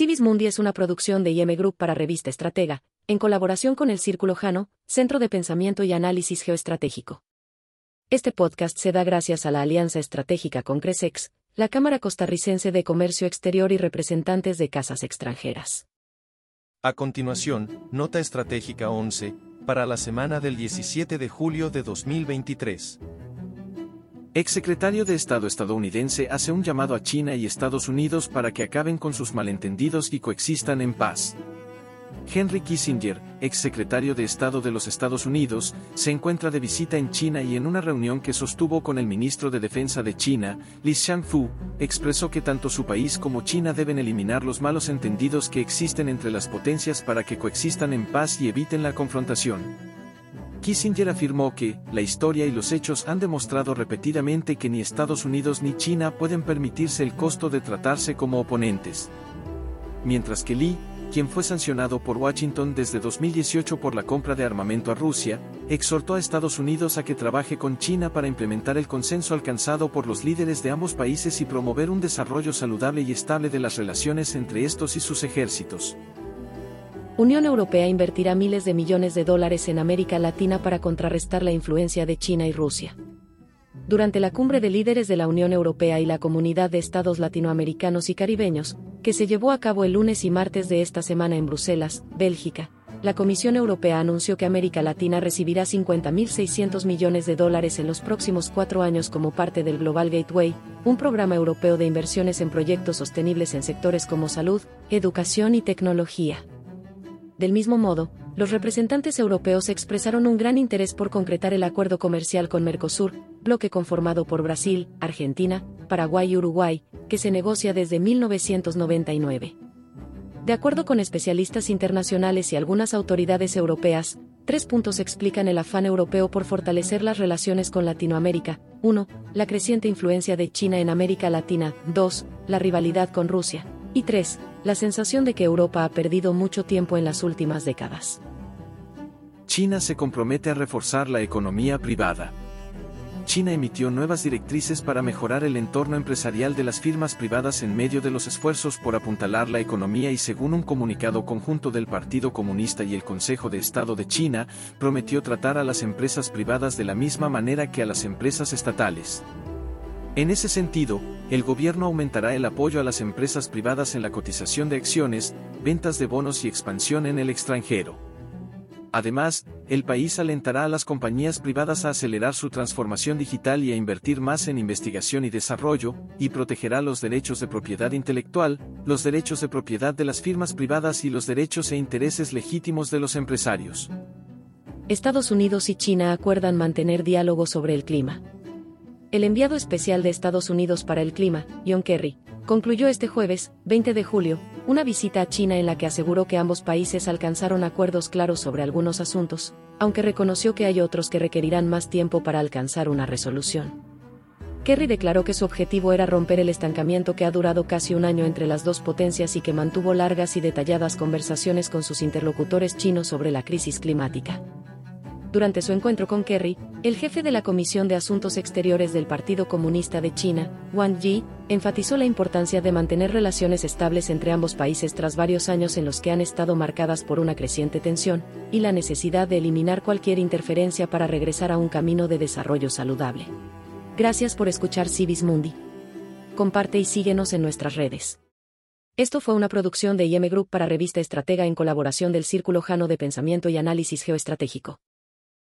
Civis Mundi es una producción de IM Group para Revista Estratega, en colaboración con el Círculo Jano, Centro de Pensamiento y Análisis Geoestratégico. Este podcast se da gracias a la alianza estratégica con Cresex, la Cámara Costarricense de Comercio Exterior y representantes de casas extranjeras. A continuación, Nota Estratégica 11, para la semana del 17 de julio de 2023. Exsecretario de Estado estadounidense hace un llamado a China y Estados Unidos para que acaben con sus malentendidos y coexistan en paz. Henry Kissinger, exsecretario de Estado de los Estados Unidos, se encuentra de visita en China y en una reunión que sostuvo con el ministro de Defensa de China, Li Shangfu, expresó que tanto su país como China deben eliminar los malos entendidos que existen entre las potencias para que coexistan en paz y eviten la confrontación. Kissinger afirmó que, la historia y los hechos han demostrado repetidamente que ni Estados Unidos ni China pueden permitirse el costo de tratarse como oponentes. Mientras que Lee, quien fue sancionado por Washington desde 2018 por la compra de armamento a Rusia, exhortó a Estados Unidos a que trabaje con China para implementar el consenso alcanzado por los líderes de ambos países y promover un desarrollo saludable y estable de las relaciones entre estos y sus ejércitos. Unión Europea invertirá miles de millones de dólares en América Latina para contrarrestar la influencia de China y Rusia. Durante la cumbre de líderes de la Unión Europea y la Comunidad de Estados Latinoamericanos y Caribeños, que se llevó a cabo el lunes y martes de esta semana en Bruselas, Bélgica, la Comisión Europea anunció que América Latina recibirá 50.600 millones de dólares en los próximos cuatro años como parte del Global Gateway, un programa europeo de inversiones en proyectos sostenibles en sectores como salud, educación y tecnología. Del mismo modo, los representantes europeos expresaron un gran interés por concretar el acuerdo comercial con Mercosur, bloque conformado por Brasil, Argentina, Paraguay y Uruguay, que se negocia desde 1999. De acuerdo con especialistas internacionales y algunas autoridades europeas, tres puntos explican el afán europeo por fortalecer las relaciones con Latinoamérica. 1. La creciente influencia de China en América Latina. 2. La rivalidad con Rusia. Y 3 la sensación de que Europa ha perdido mucho tiempo en las últimas décadas. China se compromete a reforzar la economía privada. China emitió nuevas directrices para mejorar el entorno empresarial de las firmas privadas en medio de los esfuerzos por apuntalar la economía y según un comunicado conjunto del Partido Comunista y el Consejo de Estado de China, prometió tratar a las empresas privadas de la misma manera que a las empresas estatales. En ese sentido, el gobierno aumentará el apoyo a las empresas privadas en la cotización de acciones, ventas de bonos y expansión en el extranjero. Además, el país alentará a las compañías privadas a acelerar su transformación digital y a invertir más en investigación y desarrollo, y protegerá los derechos de propiedad intelectual, los derechos de propiedad de las firmas privadas y los derechos e intereses legítimos de los empresarios. Estados Unidos y China acuerdan mantener diálogo sobre el clima. El enviado especial de Estados Unidos para el clima, John Kerry, concluyó este jueves, 20 de julio, una visita a China en la que aseguró que ambos países alcanzaron acuerdos claros sobre algunos asuntos, aunque reconoció que hay otros que requerirán más tiempo para alcanzar una resolución. Kerry declaró que su objetivo era romper el estancamiento que ha durado casi un año entre las dos potencias y que mantuvo largas y detalladas conversaciones con sus interlocutores chinos sobre la crisis climática. Durante su encuentro con Kerry, el jefe de la Comisión de Asuntos Exteriores del Partido Comunista de China, Wang Yi, enfatizó la importancia de mantener relaciones estables entre ambos países tras varios años en los que han estado marcadas por una creciente tensión, y la necesidad de eliminar cualquier interferencia para regresar a un camino de desarrollo saludable. Gracias por escuchar Civis Mundi. Comparte y síguenos en nuestras redes. Esto fue una producción de IM Group para Revista Estratega en colaboración del Círculo Jano de Pensamiento y Análisis Geoestratégico.